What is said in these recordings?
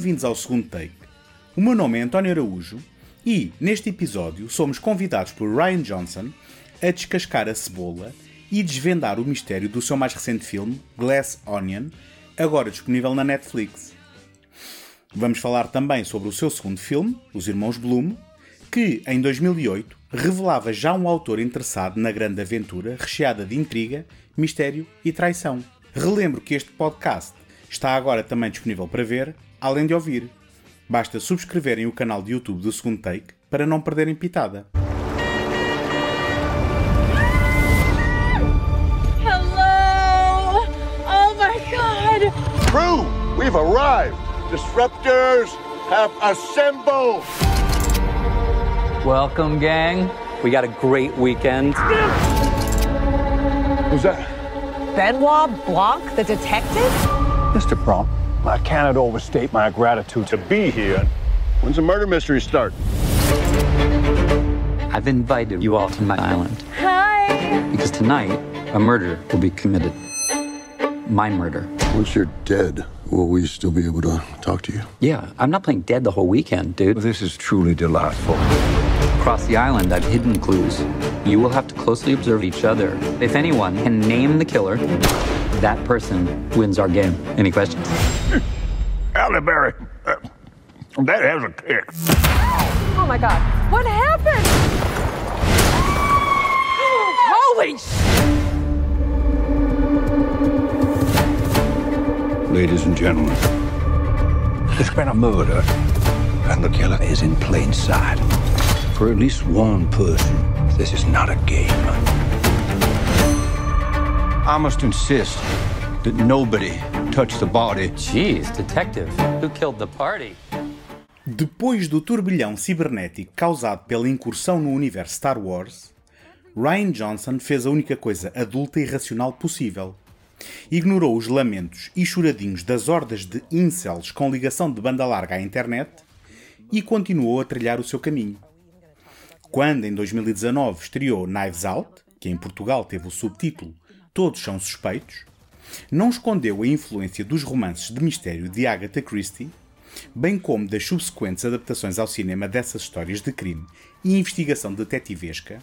Bem-vindos ao segundo take. O meu nome é António Araújo e, neste episódio, somos convidados por Ryan Johnson a descascar a cebola e desvendar o mistério do seu mais recente filme, Glass Onion, agora disponível na Netflix. Vamos falar também sobre o seu segundo filme, Os Irmãos Bloom, que, em 2008, revelava já um autor interessado na grande aventura recheada de intriga, mistério e traição. Relembro que este podcast está agora também disponível para ver, além de ouvir. Basta subscreverem o canal de YouTube do Segundo Take para não perderem pitada. Hello! Oh my god! Crew, we've arrived. Disruptors have assembled. Welcome, gang. We got a great weekend. Who's that? Benoit Blanc, the detective? Mr. Bronk, I cannot overstate my gratitude to be here. When's the murder mystery start? I've invited you all to my island Hi! because tonight a murder will be committed. My murder. Once you're dead, will we still be able to talk to you? Yeah, I'm not playing dead the whole weekend, dude. This is truly delightful. Across the island, I've hidden clues. You will have to closely observe each other. If anyone can name the killer, that person wins our game. Any questions? Halle Berry, uh, that has a kick. Oh my god. What happened? Holy sh! Ladies and gentlemen, there's been a murder, and the killer is in plain sight. For at least one person, this is not a game. I must insist that nobody touch the body. Jeez, detective. Who killed the party? Depois do turbilhão cibernético causado pela incursão no universo Star Wars, Ryan Johnson fez a única coisa adulta e racional possível. Ignorou os lamentos e choradinhos das hordas de incels com ligação de banda larga à internet e continuou a trilhar o seu caminho. Quando, em 2019, estreou Knives Out, que em Portugal teve o subtítulo Todos são suspeitos, não escondeu a influência dos romances de mistério de Agatha Christie, bem como das subsequentes adaptações ao cinema dessas histórias de crime e investigação detetivesca,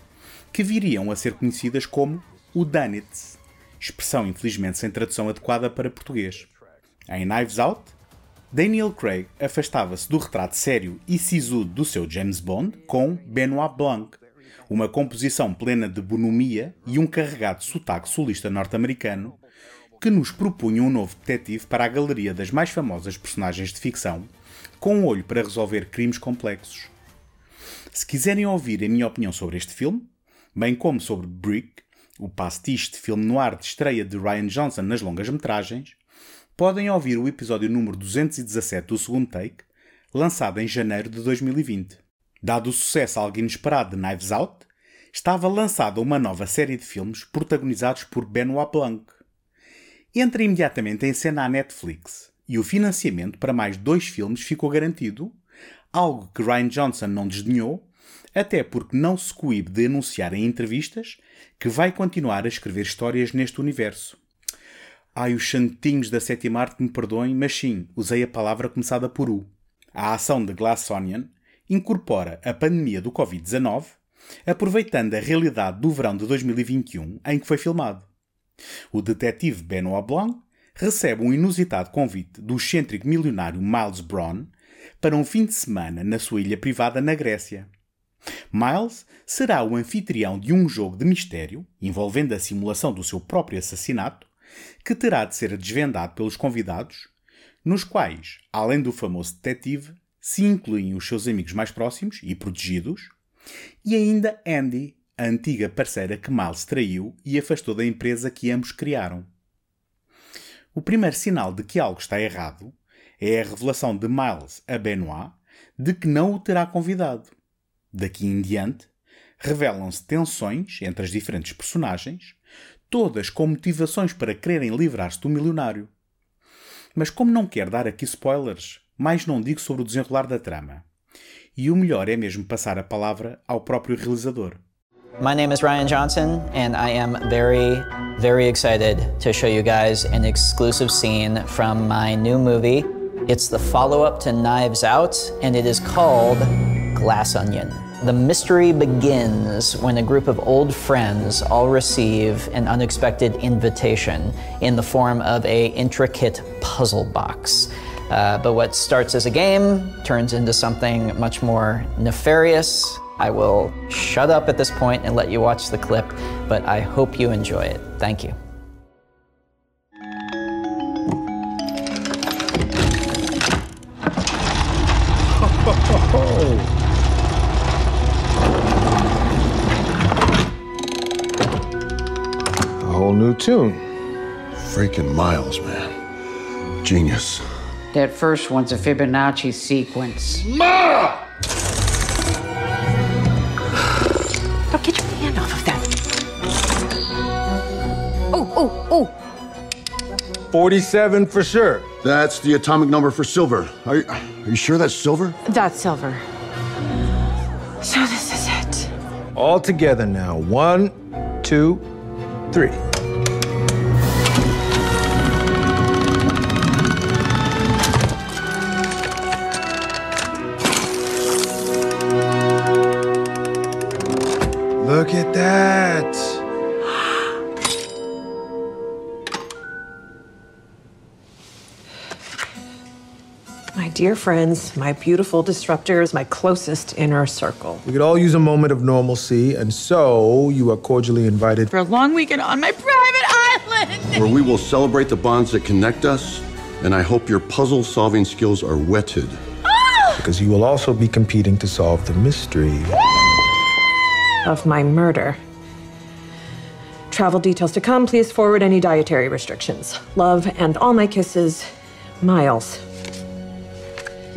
que viriam a ser conhecidas como o Dunnits, expressão infelizmente sem tradução adequada para português. Em Knives Out, Daniel Craig afastava-se do retrato sério e sisudo do seu James Bond com Benoit Blanc, uma composição plena de bonomia e um carregado sotaque solista norte-americano que nos propunha um novo detetive para a galeria das mais famosas personagens de ficção, com um olho para resolver crimes complexos. Se quiserem ouvir a minha opinião sobre este filme, bem como sobre Brick, o pastiche de filme noir de estreia de Ryan Johnson nas longas-metragens, podem ouvir o episódio número 217 do segundo take, lançado em janeiro de 2020. Dado o sucesso algo inesperado de Knives Out, estava lançada uma nova série de filmes protagonizados por Benoit Blanc. Entra imediatamente em cena à Netflix e o financiamento para mais dois filmes ficou garantido, algo que Ryan Johnson não desdenhou, até porque não se coíbe de anunciar em entrevistas que vai continuar a escrever histórias neste universo. Ai, os santinhos da sétima arte me perdoem, mas sim, usei a palavra começada por U. A ação de Glass Onion incorpora a pandemia do Covid-19, aproveitando a realidade do verão de 2021 em que foi filmado. O detetive Benoit Blanc recebe um inusitado convite do excêntrico milionário Miles Braun para um fim de semana na sua ilha privada na Grécia. Miles será o anfitrião de um jogo de mistério envolvendo a simulação do seu próprio assassinato, que terá de ser desvendado pelos convidados, nos quais, além do famoso detetive, se incluem os seus amigos mais próximos e protegidos, e ainda Andy, a antiga parceira que Miles traiu e afastou da empresa que ambos criaram. O primeiro sinal de que algo está errado é a revelação de Miles a Benoit de que não o terá convidado. Daqui em diante, revelam-se tensões entre as diferentes personagens, todas com motivações para quererem livrar-se do milionário. Mas como não quero dar aqui spoilers, mais não digo sobre o desenrolar da trama. E o melhor é mesmo passar a palavra ao próprio realizador. My name is Ryan Johnson, and I am very, very excited to show you guys an exclusive scene from my new movie, It's the follow up to Knives Out, and it is called Glass Onion. The mystery begins when a group of old friends all receive an unexpected invitation in the form of a intricate puzzle box. Uh, but what starts as a game turns into something much more nefarious. I will shut up at this point and let you watch the clip, but I hope you enjoy it. Thank you. A whole new tune. Freaking Miles, man. Genius. That first one's a Fibonacci sequence. Ma! Now get your hand off of that. Oh, oh, oh. 47 for sure. That's the atomic number for silver. Are you, are you sure that's silver? That's silver. So this is it. All together now. One, two, three. Dear friends, my beautiful disruptors, my closest inner circle. We could all use a moment of normalcy, and so you are cordially invited. For a long weekend on my private island. Where we will celebrate the bonds that connect us, and I hope your puzzle solving skills are whetted. Ah! Because you will also be competing to solve the mystery. Of my murder. Travel details to come. Please forward any dietary restrictions. Love and all my kisses, Miles.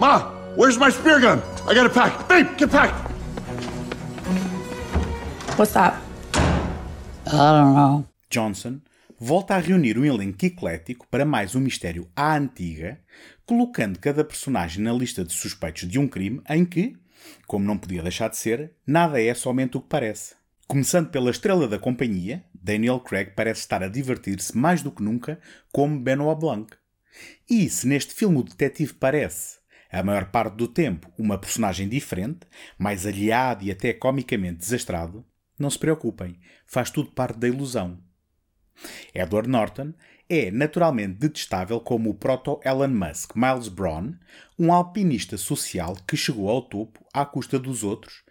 Ma, where's my spear gun? I got it packed. Babe, get packed. What's that? I don't know. Johnson volta a reunir um elenco eclético para mais um mistério à antiga, colocando cada personagem na lista de suspeitos de um crime em que, como não podia deixar de ser, nada é somente o que parece. Começando pela estrela da companhia, Daniel Craig parece estar a divertir-se mais do que nunca como Benoit Blanc. E se neste filme o detetive parece, a maior parte do tempo, uma personagem diferente, mais aliado e até comicamente desastrado, não se preocupem, faz tudo parte da ilusão. Edward Norton é naturalmente detestável como o proto-Elon Musk Miles Braun, um alpinista social que chegou ao topo à custa dos outros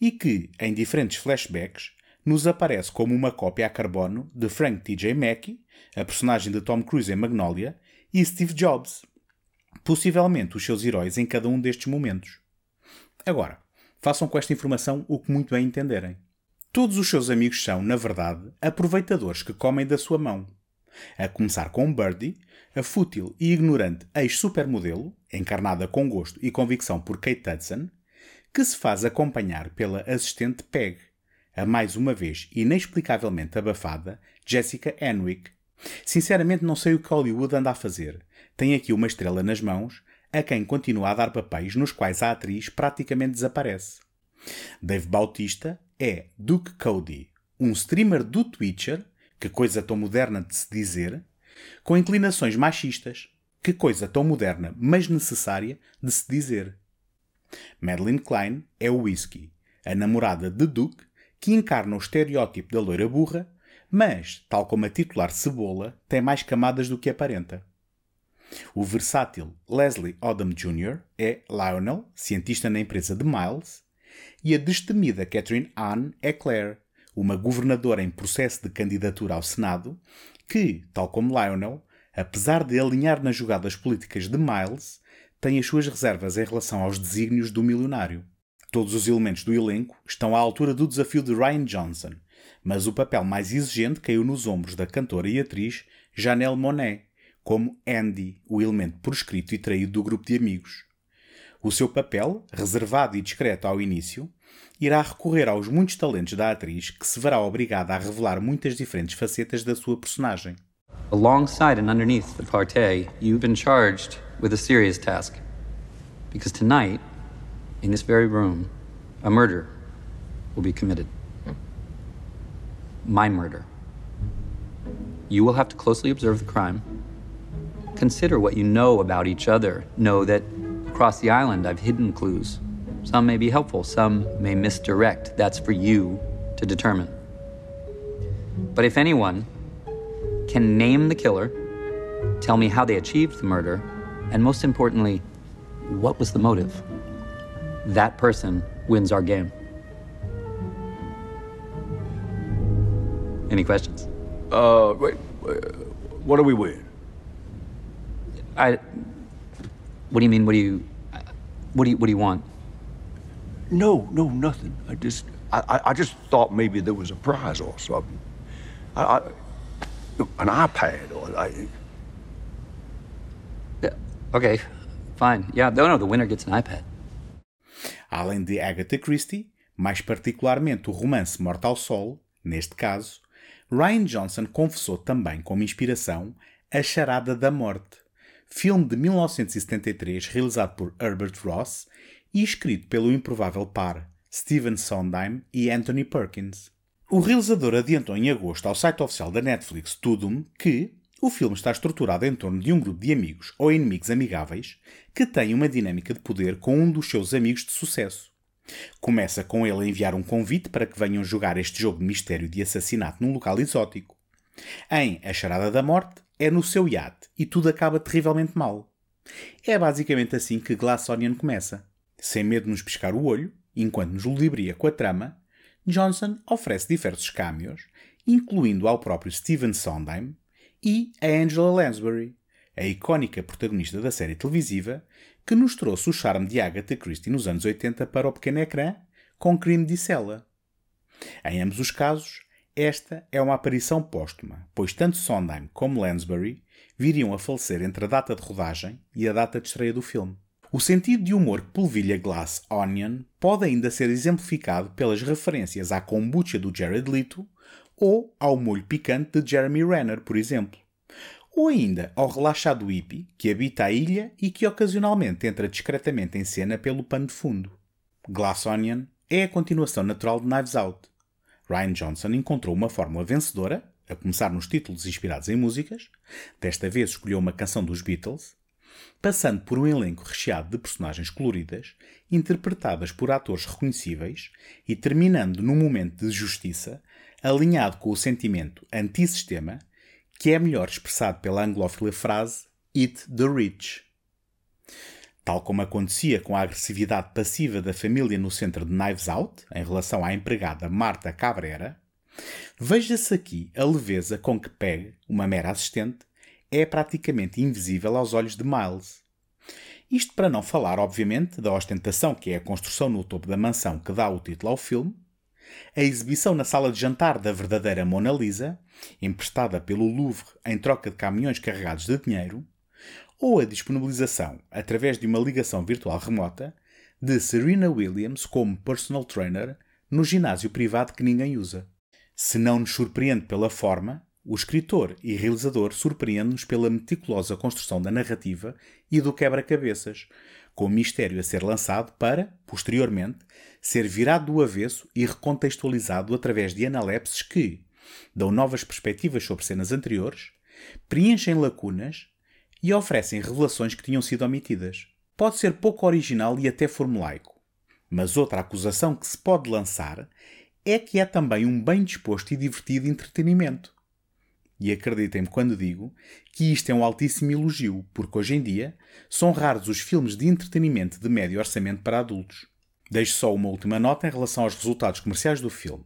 e que, em diferentes flashbacks, nos aparece como uma cópia a carbono de Frank T.J. Mackey, a personagem de Tom Cruise em Magnolia, e Steve Jobs, possivelmente os seus heróis em cada um destes momentos. Agora, façam com esta informação o que muito bem entenderem. Todos os seus amigos são, na verdade, aproveitadores que comem da sua mão. A começar com Birdie, a fútil e ignorante ex-supermodelo, encarnada com gosto e convicção por Kate Hudson, que se faz acompanhar pela assistente Peg, a mais uma vez inexplicavelmente abafada Jessica Henwick. Sinceramente não sei o que Hollywood anda a fazer. Tem aqui uma estrela nas mãos, a quem continua a dar papéis nos quais a atriz praticamente desaparece. Dave Bautista é Duke Cody, um streamer do Twitcher, que coisa tão moderna de se dizer, com inclinações machistas, que coisa tão moderna, mas necessária de se dizer. Madeline Klein é o Whisky, a namorada de Duke, que encarna o estereótipo da loira burra, mas, tal como a titular cebola, tem mais camadas do que aparenta. O versátil Leslie Odom Jr. é Lionel, cientista na empresa de Miles, e a destemida Catherine Anne é Claire, uma governadora em processo de candidatura ao Senado, que, tal como Lionel, apesar de alinhar nas jogadas políticas de Miles, tem as suas reservas em relação aos desígnios do milionário. Todos os elementos do elenco estão à altura do desafio de Ryan Johnson, mas o papel mais exigente caiu nos ombros da cantora e atriz Janelle Monáe, como Andy, o elemento proscrito e traído do grupo de amigos. O seu papel, reservado e discreto ao início, irá recorrer aos muitos talentos da atriz que se verá obrigada a revelar muitas diferentes facetas da sua personagem. Alongside and underneath the party, you've been charged with a serious task. Because tonight, in this very room, a murder will be committed. My murder. You will have to closely observe the crime consider what you know about each other. Know that across the island I've hidden clues. Some may be helpful, some may misdirect. That's for you to determine. But if anyone can name the killer, tell me how they achieved the murder, and most importantly, what was the motive, that person wins our game. Any questions? Uh, wait, what do we win? I. What do you mean? What do you? What do you? What do you want? No, no, nothing. I just, I, I, just thought maybe there was a prize or something. I, I an iPad or I. Yeah, okay, fine. Yeah, no, no, the winner gets an iPad. Além de Agatha Christie, mais particularmente o romance Mortal Soul, neste caso, Ryan Johnson confessou também como inspiração A Charada da Morte, filme de 1973 realizado por Herbert Ross e escrito pelo improvável par Stephen Sondheim e Anthony Perkins. O realizador adiantou em agosto ao site oficial da Netflix Tudum que o filme está estruturado em torno de um grupo de amigos ou inimigos amigáveis que têm uma dinâmica de poder com um dos seus amigos de sucesso. Começa com ele a enviar um convite para que venham jogar este jogo de mistério de assassinato num local exótico. Em A Charada da Morte, é no seu iate e tudo acaba terrivelmente mal. É basicamente assim que Glass Onion começa. Sem medo de nos piscar o olho, enquanto nos ludibria com a trama, Johnson oferece diversos cameos, incluindo ao próprio Stephen Sondheim e a Angela Lansbury, a icónica protagonista da série televisiva que nos trouxe o charme de Agatha Christie nos anos 80 para o pequeno ecrã com crime de cela. Em ambos os casos, esta é uma aparição póstuma, pois tanto Sondheim como Lansbury viriam a falecer entre a data de rodagem e a data de estreia do filme. O sentido de humor que polvilha Glass Onion pode ainda ser exemplificado pelas referências à kombucha do Jared Leto ou ao molho picante de Jeremy Renner, por exemplo ou ainda ao relaxado hippie que habita a ilha e que ocasionalmente entra discretamente em cena pelo pano de fundo. Glass Onion é a continuação natural de Knives Out. Ryan Johnson encontrou uma fórmula vencedora, a começar nos títulos inspirados em músicas, desta vez escolheu uma canção dos Beatles, passando por um elenco recheado de personagens coloridas, interpretadas por atores reconhecíveis e terminando num momento de justiça alinhado com o sentimento antissistema que é melhor expressado pela anglófila frase Eat the Rich. Tal como acontecia com a agressividade passiva da família no centro de Knives Out, em relação à empregada Marta Cabrera, veja-se aqui a leveza com que Peg, uma mera assistente, é praticamente invisível aos olhos de Miles. Isto para não falar, obviamente, da ostentação que é a construção no topo da mansão que dá o título ao filme, a exibição na sala de jantar da verdadeira Mona Lisa, emprestada pelo Louvre em troca de caminhões carregados de dinheiro, ou a disponibilização, através de uma ligação virtual remota, de Serena Williams como personal trainer no ginásio privado que ninguém usa. Se não nos surpreende pela forma, o escritor e realizador surpreende-nos pela meticulosa construção da narrativa e do quebra-cabeças, com o mistério a ser lançado para, posteriormente, ser virado do avesso e recontextualizado através de analepses que dão novas perspectivas sobre cenas anteriores, preenchem lacunas e oferecem revelações que tinham sido omitidas. Pode ser pouco original e até formulaico, mas outra acusação que se pode lançar é que é também um bem disposto e divertido entretenimento. E acreditem-me quando digo que isto é um altíssimo elogio, porque hoje em dia são raros os filmes de entretenimento de médio orçamento para adultos. Deixo só uma última nota em relação aos resultados comerciais do filme.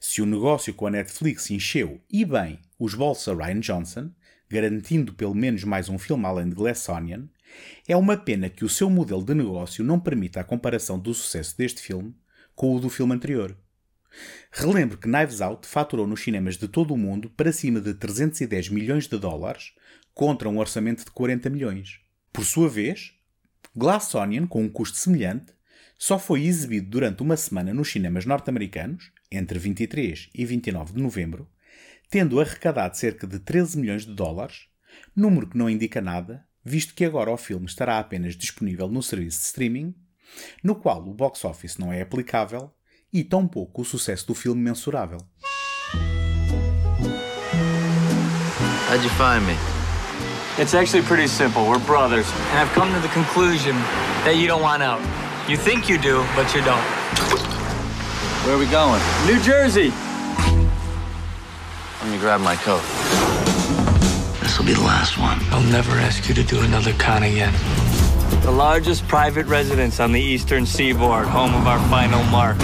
Se o negócio com a Netflix encheu, e bem, os bolsos a Ryan Johnson, garantindo pelo menos mais um filme além de Glass Onion, é uma pena que o seu modelo de negócio não permita a comparação do sucesso deste filme com o do filme anterior. Relembro que Knives Out faturou nos cinemas de todo o mundo para cima de 310 milhões de dólares contra um orçamento de 40 milhões. Por sua vez, Glass Onion, com um custo semelhante, só foi exibido durante uma semana nos cinemas norte-americanos, entre 23 e 29 de novembro, tendo arrecadado cerca de 13 milhões de dólares, número que não indica nada, visto que agora o filme estará apenas disponível no serviço de streaming, no qual o box office não é aplicável e tão pouco o sucesso do filme mensurável. How'd you find me? It's actually pretty simple. We're brothers. And I've come to the conclusion that you don't want out. You think you do, but you don't. Where are we going? New Jersey! Let me grab my coat. This will be the last one. I'll never ask you to do another con again. The largest private residence on the eastern seaboard, home of our final mark.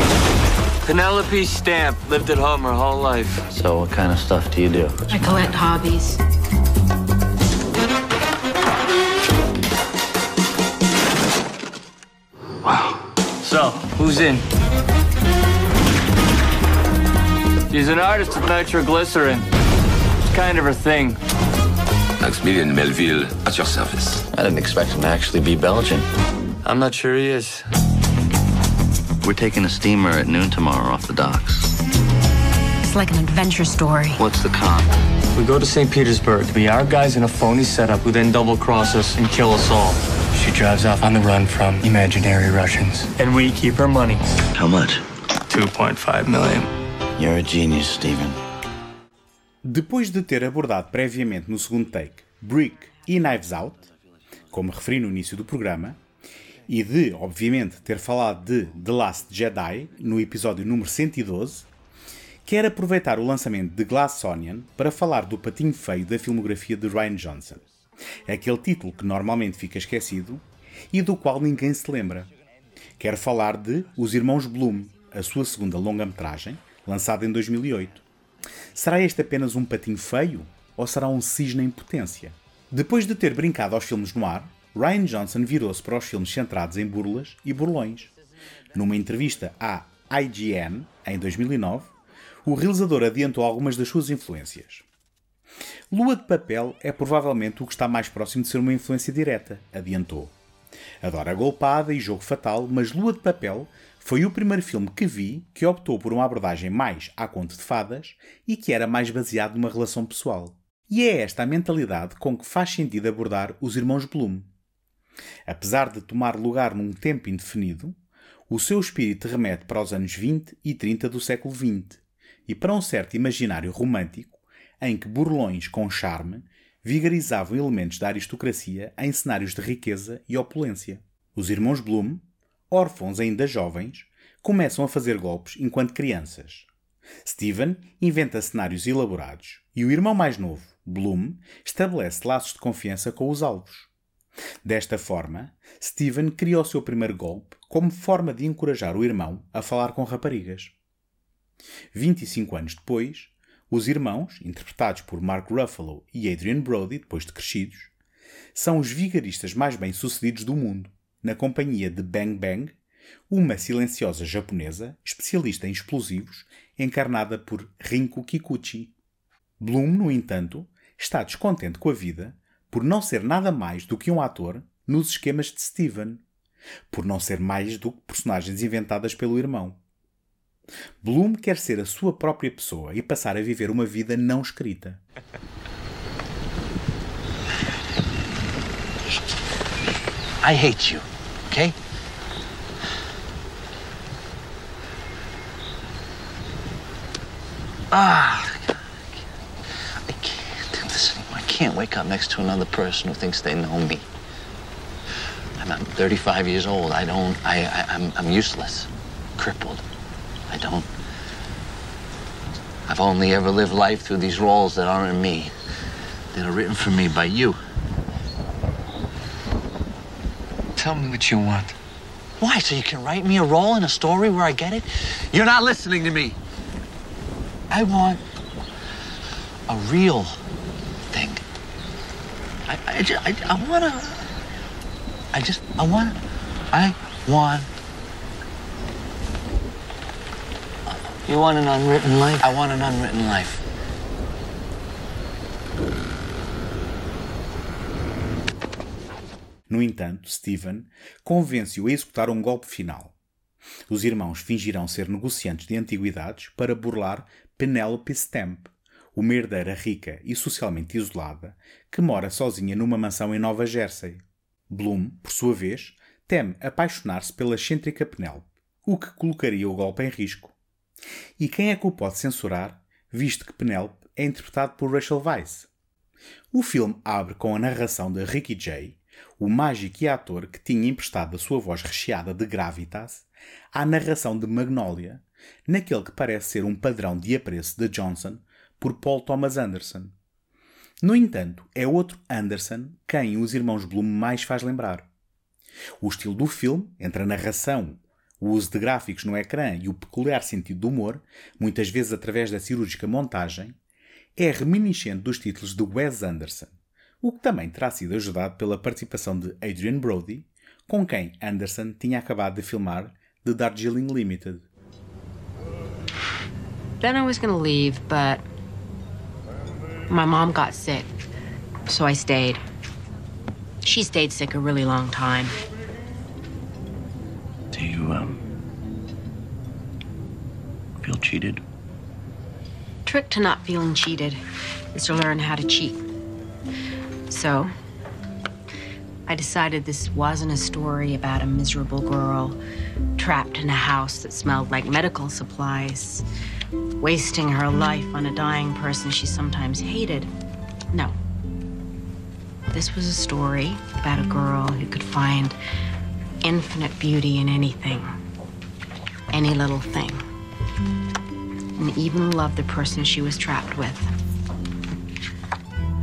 Penelope Stamp lived at home her whole life. So, what kind of stuff do you do? I collect hobbies. Wow. So, who's in? She's an artist with nitroglycerin. It's kind of her thing. Maximilian Melville, at your service. I didn't expect him to actually be Belgian. I'm not sure he is. We're taking a steamer at noon tomorrow off the docks. It's like an adventure story. What's the con? We go to St. Petersburg to be our guys in a phony setup who then double cross us and kill us all. She drives off on the run from imaginary Russians. And we keep her money. How much? 2.5 million. You're a genius, Steven. Depois de ter abordado previamente no segundo take Brick e Knives Out, como referi no início do programa, e de, obviamente, ter falado de The Last Jedi no episódio número 112, quero aproveitar o lançamento de Glass Onion para falar do patinho feio da filmografia de Ryan Johnson. Aquele título que normalmente fica esquecido e do qual ninguém se lembra. Quero falar de Os Irmãos Bloom, a sua segunda longa-metragem, lançada em 2008. Será este apenas um patinho feio ou será um cisne em potência? Depois de ter brincado aos filmes no ar, Ryan Johnson virou-se para os filmes centrados em burlas e burlões. Numa entrevista à IGN, em 2009, o realizador adiantou algumas das suas influências. Lua de Papel é provavelmente o que está mais próximo de ser uma influência direta, adiantou. Adora Golpada e Jogo Fatal, mas Lua de Papel foi o primeiro filme que vi que optou por uma abordagem mais à conto de fadas e que era mais baseado numa relação pessoal. E é esta a mentalidade com que faz sentido abordar os irmãos Bloom. Apesar de tomar lugar num tempo indefinido, o seu espírito remete para os anos 20 e 30 do século XX e para um certo imaginário romântico em que burlões com charme vigarizavam elementos da aristocracia em cenários de riqueza e opulência. Os irmãos Bloom, órfãos ainda jovens, começam a fazer golpes enquanto crianças. Steven inventa cenários elaborados e o irmão mais novo, Bloom, estabelece laços de confiança com os alvos. Desta forma, Steven cria o seu primeiro golpe como forma de encorajar o irmão a falar com raparigas. 25 anos depois, os irmãos, interpretados por Mark Ruffalo e Adrian Brody, depois de crescidos, são os vigaristas mais bem-sucedidos do mundo, na companhia de Bang Bang, uma silenciosa japonesa especialista em explosivos, encarnada por Rinko Kikuchi. Bloom, no entanto, está descontente com a vida por não ser nada mais do que um ator nos esquemas de Steven, por não ser mais do que personagens inventadas pelo irmão. Bloom quer ser a sua própria pessoa e passar a viver uma vida não escrita. I hate you, okay? Ah, I can't do this anymore. I can't wake up next to another person who thinks they know me. I'm, I'm 35 years old. I don't. I, I I'm I'm useless, crippled. I don't. I've only ever lived life through these roles that aren't me, that are written for me by you. Tell me what you want. Why? So you can write me a role in a story where I get it? You're not listening to me. I want a real thing. I, I, ju- I, I want to. I just. I want. I want. You want an unwritten life? I want an unwritten life. No entanto, Steven convence-o a executar um golpe final. Os irmãos fingirão ser negociantes de antiguidades para burlar Penelope Stamp, uma herdeira rica e socialmente isolada que mora sozinha numa mansão em Nova Jersey. Bloom, por sua vez, teme apaixonar-se pela excêntrica Penelope, o que colocaria o golpe em risco. E quem é que o pode censurar, visto que Penelope é interpretado por Rachel Weisz? O filme abre com a narração de Ricky Jay, o mágico e ator que tinha emprestado a sua voz recheada de gravitas à narração de Magnolia, naquele que parece ser um padrão de apreço de Johnson por Paul Thomas Anderson. No entanto, é outro Anderson quem os irmãos Bloom mais faz lembrar. O estilo do filme, entre a narração, o uso de gráficos no ecrã e o peculiar sentido do humor, muitas vezes através da cirúrgica montagem, é reminiscente dos títulos de Wes Anderson, o que também terá sido ajudado pela participação de Adrian Brody, com quem Anderson tinha acabado de filmar The Darjeeling Limited. Then I was gonna leave, but my mom got sick, so I stayed. She stayed sick a really long time. Do you, um, feel cheated? Trick to not feeling cheated is to learn how to cheat. So, I decided this wasn't a story about a miserable girl trapped in a house that smelled like medical supplies, wasting her life on a dying person she sometimes hated. No. This was a story about a girl who could find infinite beauty in anything, any little thing, and even love the person she was trapped with.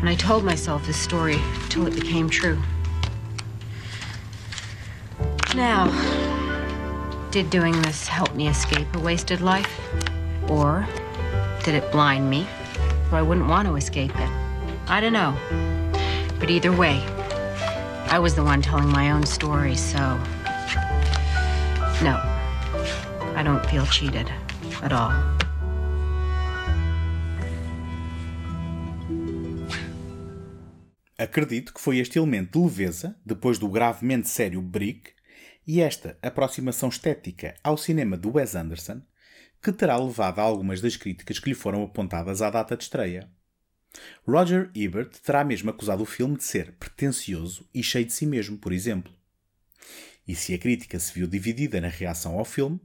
And I told myself this story till it became true. Now, did doing this help me escape a wasted life? Or did it blind me so I wouldn't want to escape it? I don't know. But either way, I was the one telling my own story, so. No, I don't feel cheated at all. Acredito que foi este elemento de leveza, depois do gravemente sério Brick, e esta aproximação estética ao cinema de Wes Anderson, que terá levado a algumas das críticas que lhe foram apontadas à data de estreia. Roger Ebert terá mesmo acusado o filme de ser pretencioso e cheio de si mesmo, por exemplo. E se a crítica se viu dividida na reação ao filme,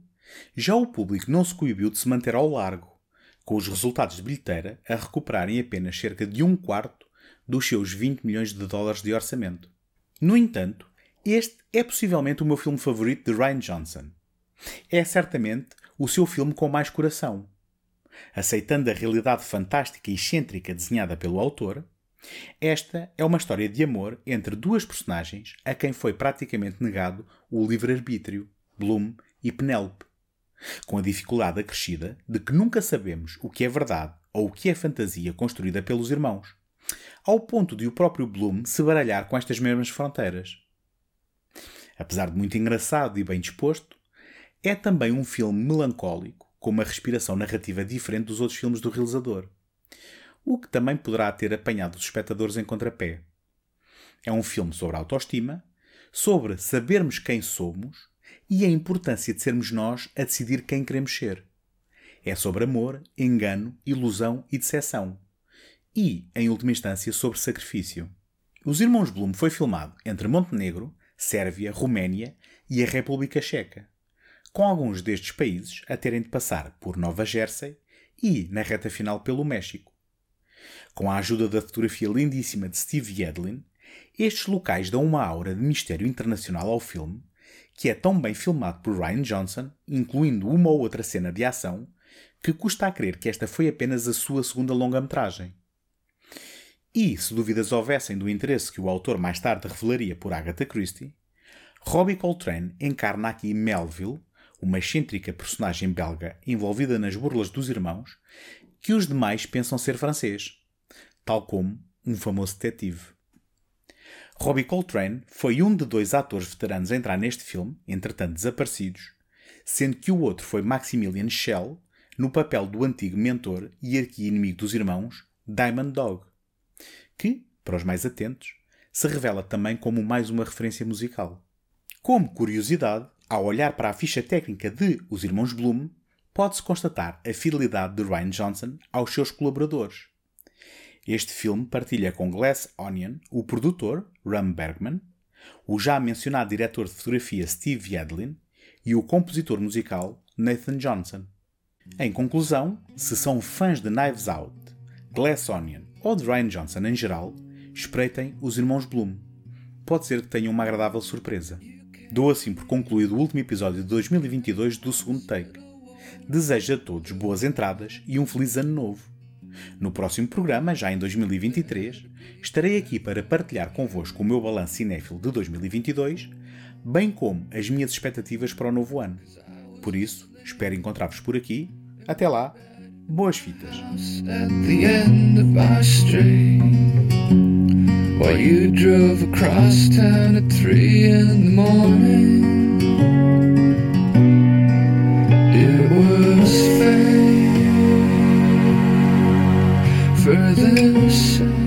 já o público não se coibiu de se manter ao largo, com os resultados de bilheteira a recuperarem apenas cerca de um quarto dos seus 20 milhões de dólares de orçamento. No entanto, este é possivelmente o meu filme favorito de Ryan Johnson. É certamente o seu filme com mais coração. Aceitando a realidade fantástica e excêntrica desenhada pelo autor, esta é uma história de amor entre duas personagens a quem foi praticamente negado o livre-arbítrio, Bloom e Penelope, com a dificuldade acrescida de que nunca sabemos o que é verdade ou o que é fantasia construída pelos irmãos, ao ponto de o próprio Bloom se baralhar com estas mesmas fronteiras. Apesar de muito engraçado e bem disposto, é também um filme melancólico, com uma respiração narrativa diferente dos outros filmes do realizador, o que também poderá ter apanhado os espectadores em contrapé. É um filme sobre autoestima, sobre sabermos quem somos e a importância de sermos nós a decidir quem queremos ser. É sobre amor, engano, ilusão e decepção. E, em última instância, sobre sacrifício. Os Irmãos Bloom foi filmado entre Montenegro, Sérvia, Roménia e a República Checa, com alguns destes países a terem de passar por Nova Jersey e, na reta final, pelo México. Com a ajuda da fotografia lindíssima de Steve Yedlin, estes locais dão uma aura de mistério internacional ao filme, que é tão bem filmado por Ryan Johnson, incluindo uma ou outra cena de ação, que custa a crer que esta foi apenas a sua segunda longa-metragem. E, se dúvidas houvessem do interesse que o autor mais tarde revelaria por Agatha Christie, Robbie Coltrane encarna aqui Melville, uma excêntrica personagem belga envolvida nas burlas dos irmãos, que os demais pensam ser francês, tal como um famoso detetive. Robbie Coltrane foi um de dois atores veteranos a entrar neste filme, entretanto desaparecidos, sendo que o outro foi Maximilian Schell, no papel do antigo mentor e arqui-inimigo dos irmãos, Diamond Dog, que, para os mais atentos, se revela também como mais uma referência musical. Como curiosidade, ao olhar para a ficha técnica de Os Irmãos Bloom, pode-se constatar a fidelidade de Ryan Johnson aos seus colaboradores. Este filme partilha com Glass Onion o produtor, Ram Bergman, o já mencionado diretor de fotografia Steve Yedlin e o compositor musical Nathan Johnson. Em conclusão, se são fãs de Knives Out, Glass Onion ou de Ryan Johnson em geral, espreitem os irmãos Bloom. Pode ser que tenham uma agradável surpresa. Dou assim por concluído o último episódio de 2022 do segundo take. Desejo a todos boas entradas e um feliz ano novo. No próximo programa, já em 2023, estarei aqui para partilhar convosco o meu balanço cinéfilo de 2022, bem como as minhas expectativas para o novo ano. Por isso, espero encontrar-vos por aqui. Até lá, boas fitas. While you drove across town at three in the morning, it was fate. Further south.